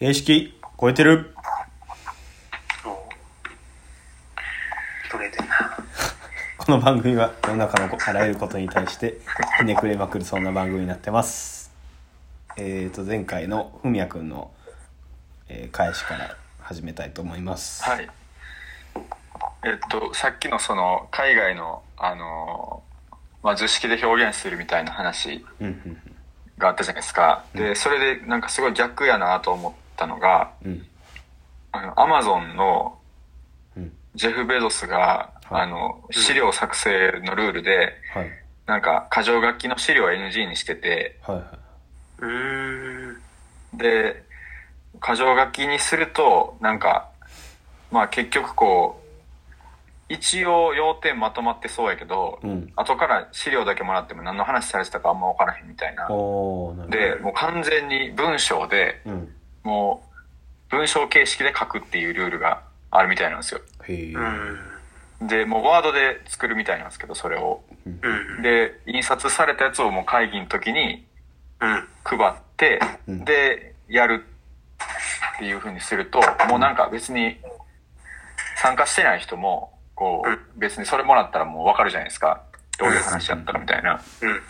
形式超えてる。もう。取れてんな。この番組は世の中のあらゆることに対してひねくれまくるそんな番組になってます。えーと前回のふみやくんの、えー返しから始めたいと思います。はい。えっと、さっきのその、海外の、あの、まあ、図式で表現するみたいな話うんうんがあったじゃないですか。で、それでなんかすごい逆やなと思ったのが、うん。あの、アマゾンのうん。ジェフ・ベゾスが、はい。あの、資料作成のルールで、はい。なんか、箇条書きの資料を NG にしてて、はいはうー。んで、箇条書きにすると、なんか、まあ結局こう、一応要点まとまってそうやけど、いうん。後から資料だけもらっても何の話されてたかあんま分からへんみたいな。で、もう完全に文章で、うんもう文章形式で書くっていうルールがあるみたいなんですよ。で、もうワードで作るみたいなんですけど、それを。うん。で、印刷されたやつをもう会議の時にうん。配って、うん。で、やるっていう風にすると、もうなんか別に参加してない人も、こう、別にそれもらったらもうわかるじゃないですか。どういう話やったかみたいな。うん。っ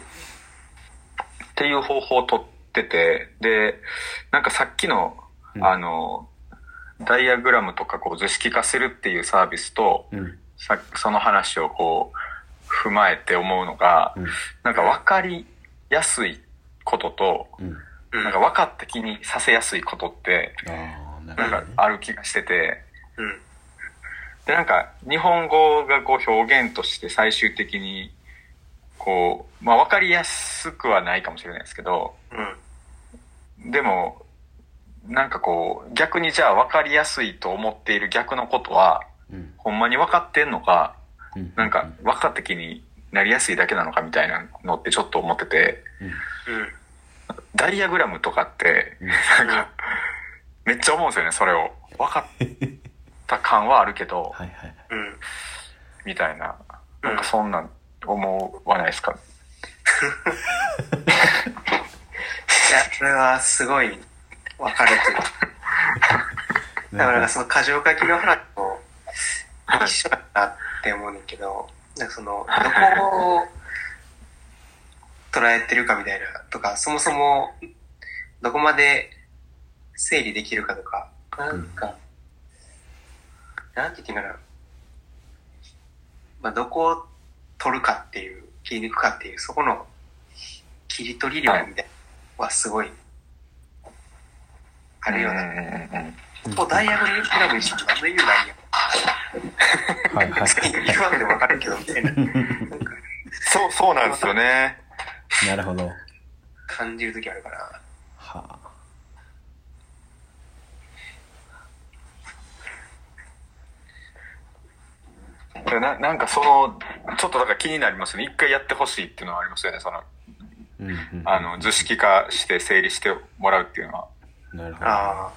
ていう方法を取ってて、で、なんかさっきの、うん。あの、ダイアグラムとかこう図式化するっていうサービスと、うん。さその話をこう、踏まえて思うのが、うん。なんか分かりやすいことと、うん。うんなんか分かった気にさせやすいことって、ああななんかある気がしてて、うん。で、なんか日本語がこう表現として最終的に、こう、まあ分かりやすくはないかもしれないですけど、うんでも、なんかこう、逆にじゃあ分かりやすいと思っている逆のことは、うん。ほんまに分かってんのか、うん。なんか分かった気になりやすいだけなのかみたいなのってちょっと思ってて、うん。うんダイアグラムとかって、うん。なんか、めっちゃ思うんですよね、それを。分かった感はあるけど、はいはい。うんみたいな。うんなん。かそんなん思わないですか？それはすごい分かるという。だからその箇条書きの話も一緒だなって思うねんけど、なんかその、どこを捉えてるかみたいなとか、そもそもどこまで整理できるかとか、なんか、なんて言ってんかな。まあ、どこを取るかっていう、切り抜くかっていう、そこの切り取り力みたいな。のはすごい、あるような。うんうダイヤグラムにして何の意味ないやん。はいはい言わんでも分かるけど、みたいな。そう、そうなんですよね。なるほど感じるときあるから。はあでななんかその、ちょっとだから気になりますね。一回やってほしいっていうのはありますよね。その、うんうんあの、図式化して整理してもらうっていうのは。なるほどあ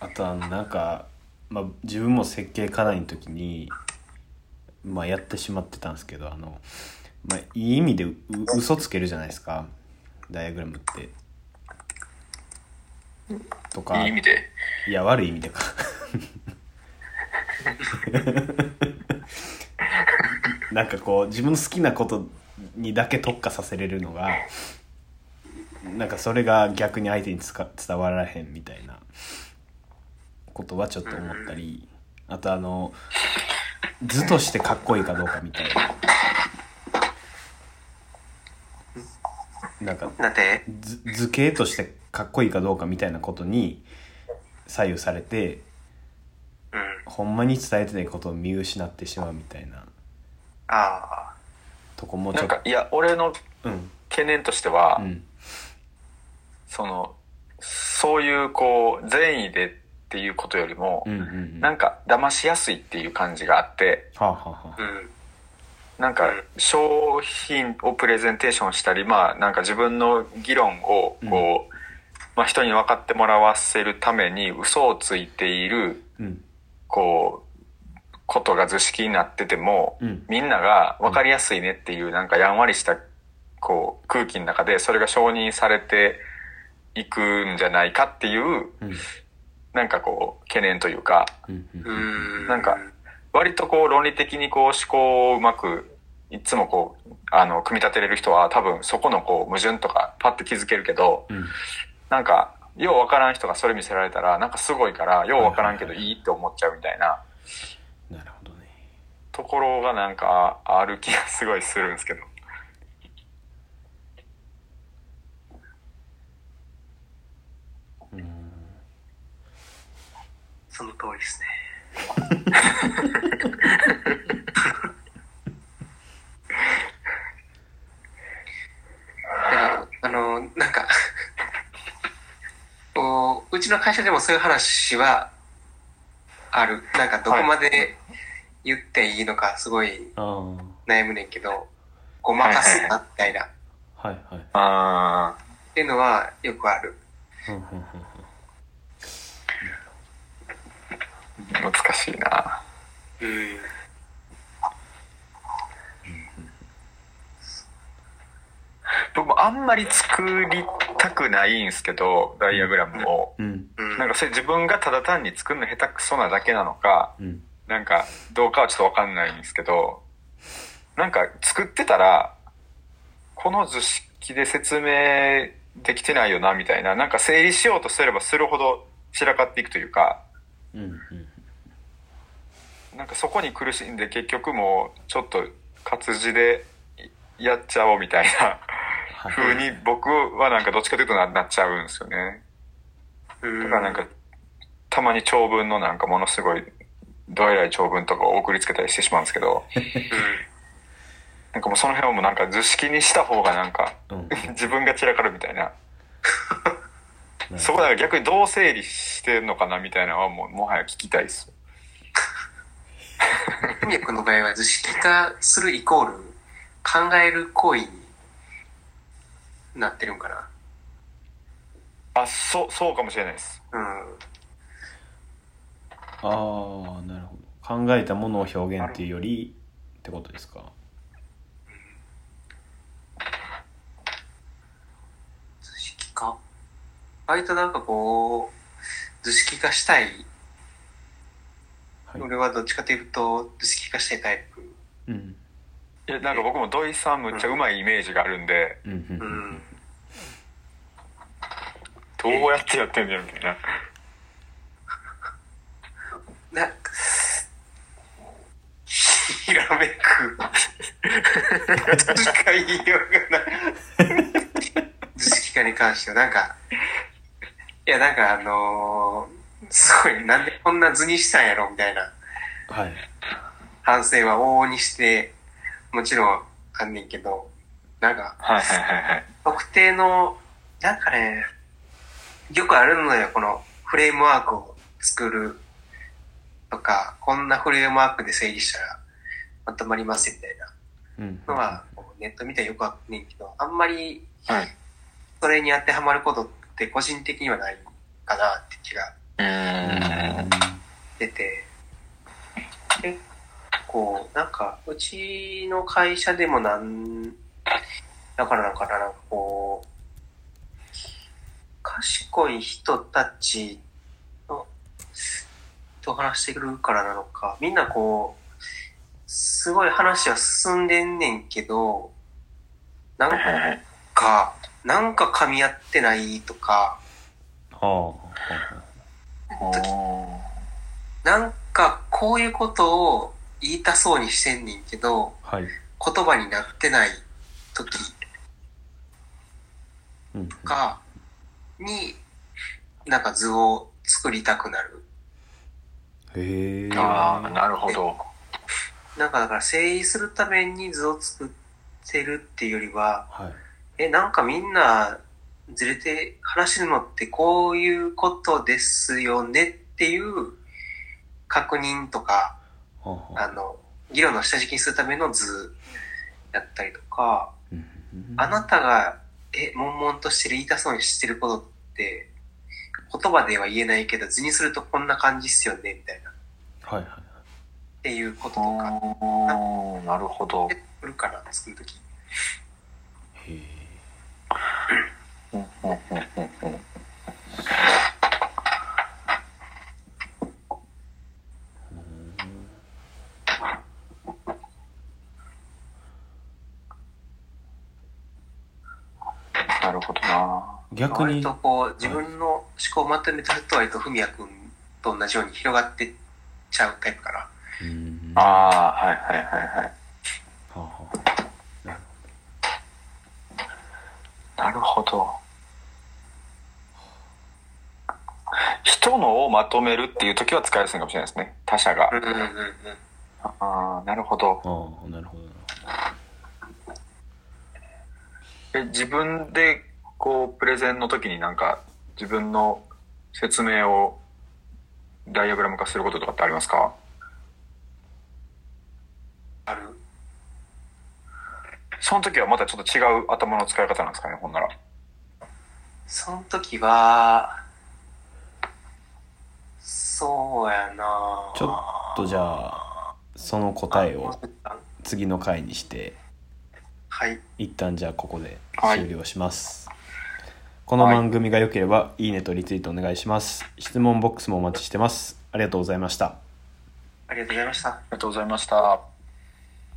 あとあのなんか、まあ、自分も設計課題の時に、まあ、やってしまってたんですけどあの、まあ、いい意味でう嘘つけるじゃないですかダイアグラムって。とかいい意味で？いや悪い意味でか なんかこう自分の好きなことにだけ特化させれるのがなんかそれが逆に相手につか伝わらへんみたいなことはちょっと思ったりあとあの図としてかっこいいかどうかみたいな。なんか図図形としてかっこいいかどうかみたいなことに左右されてうん。ほんまに伝えてないことを見失ってしまうみたいな。あとこもちょっと。なんか、いや、俺のうん。懸念としては、うん。その、そういうこう、善意でっていうことよりも、うんうんうん。なんか騙しやすいっていう感じがあって、はあ、はあはあ。うん。なんか商品をプレゼンテーションしたり、まあなんか自分の議論をこう、まあ人に分かってもらわせるために嘘をついている、あ、うん。こう、ことが図式になってても、うん。みんなが分かりやすいねっていうなんかやんわりしたこう空気の中でそれが承認されていくんじゃないかっていう、うん。なんかこう、懸念というか、うんうん。うん。なんか割とこう論理的にこう思考をうまく、いつもこう、あの、組み立てれる人は多分そこのこう矛盾とかパッて気づけるけど、うん。なんか、ようわからん人がそれ見せられたら、なんかすごいから、ようわからんけどいいって思っちゃうみたいなところがなんかある気がすごいするんですけど。その通りですね。あの、なんか、こううちの会社でもそういう話はある。なんかどこまで言っていいのかすごいあ悩むねんけど、ごまかすなみたいな。っあはいはいあていうのはよくある。うんうんうんあ、難しいな。うん。僕もあんまり作りたくないんですけど、ダイアグラムを。うんうん。なんかそれ自分がただ単に作るの下手くそなだけなのか、うんなんかどうかはちょっとわかんないんですけど、なんか作ってたら、この図式で説明できてないよなみたいな、なんか整理しようとすればするほど散らかっていくというか、うんうんなんかそこに苦しんで結局もうちょっと活字でやっちゃおうみたいなはい。風に僕はなんかどっちかというとななっちゃうんですよね。うん。だからなんか、たまに長文のなんかものすごい、どえらい長文とかを送りつけたりしてしまうんですけど、なんかもうその辺はもうなんか図式にした方がなんか、うん自分が散らかるみたいな。そこだから逆にどう整理してんのかなみたいなのはもう、もはや聞きたいです。文脈の場合は図式化するイコール考える行為になってるんかな。あ、そう、そうかもしれないです。うん。ああなるほど考えたものを表現っていうよりってことですか？図式化？割となんかこう、図式化したい。はい俺はどっちかというと図式化したいタイプ。うんいや、なんか僕も土井さんむっちゃうまいイメージがあるんで、うんうん。どうやってやってんだよみたいな。なんか、ひらめく。しか言いようがない。図式化に関しては、なんか、いや、なんかあのーすごい、なんでこんな図にしたんやろみたいなはい反省は往々にして、もちろんあんねんけど、なんか、はいはいはいはい。特定の、なんかね、よくあるのよ、このフレームワークを作るとか、こんなフレームワークで整理したらまとまりますみたいなうんのは、ネット見たらよくあんねんけど、あんまりはい。それに当てはまることって個人的にはないかなって気が。出て、結構、なんか、うちの会社でもなん、だからなんかな、なんかこう、賢い人たちのと話してくるからなのか、みんなこう、すごい話は進んでんねんけど、なん。か、なんか噛み合ってないとか、はなんかこういうことを言いたそうにしてんねんけど、あはい言葉になってない時うんか、に、なんか図を作りたくなる。へえああ、なるほど。なんかだから整理するために図を作ってるっていうよりは、はい。え、なんかみんなずれて話してるのってこういうことですよねっていう確認とか、はあはあ。あの、議論の下敷きにするための図やったりとか、あなたが、え、悶々としてる、言いたそうにしてることって、言葉では言えないけど図にするとこんな感じっすよねみたいな。はいはい。っていうこととか。なるほど。作るから作るとき。へえ。うん。うん。逆に。とこう、自分の思考をまとめてると割と文也くんと同じように広がってっちゃうタイプかな。うんああ、はいはいはいはい。はあはあなるほど。人のをまとめるっていう時は使いやすいかもしれないですね。他者がう。んうんうんうん。ああ、なるほど。ああなるほどなえ自分でこうプレゼンの時になんか自分の説明をダイアグラム化することとかってありますか？ある。その時はまたちょっと違う頭の使い方なんですかねほんなら。その時は、そうやな。ちょっとじゃあその答えをあ次の回にしてはい。一旦じゃあここではい。終了します、この番組が良ければいいねとリツイートお願いします。質問ボックスもお待ちしてます。ありがとうございました。ありがとうございました。ありがとうございました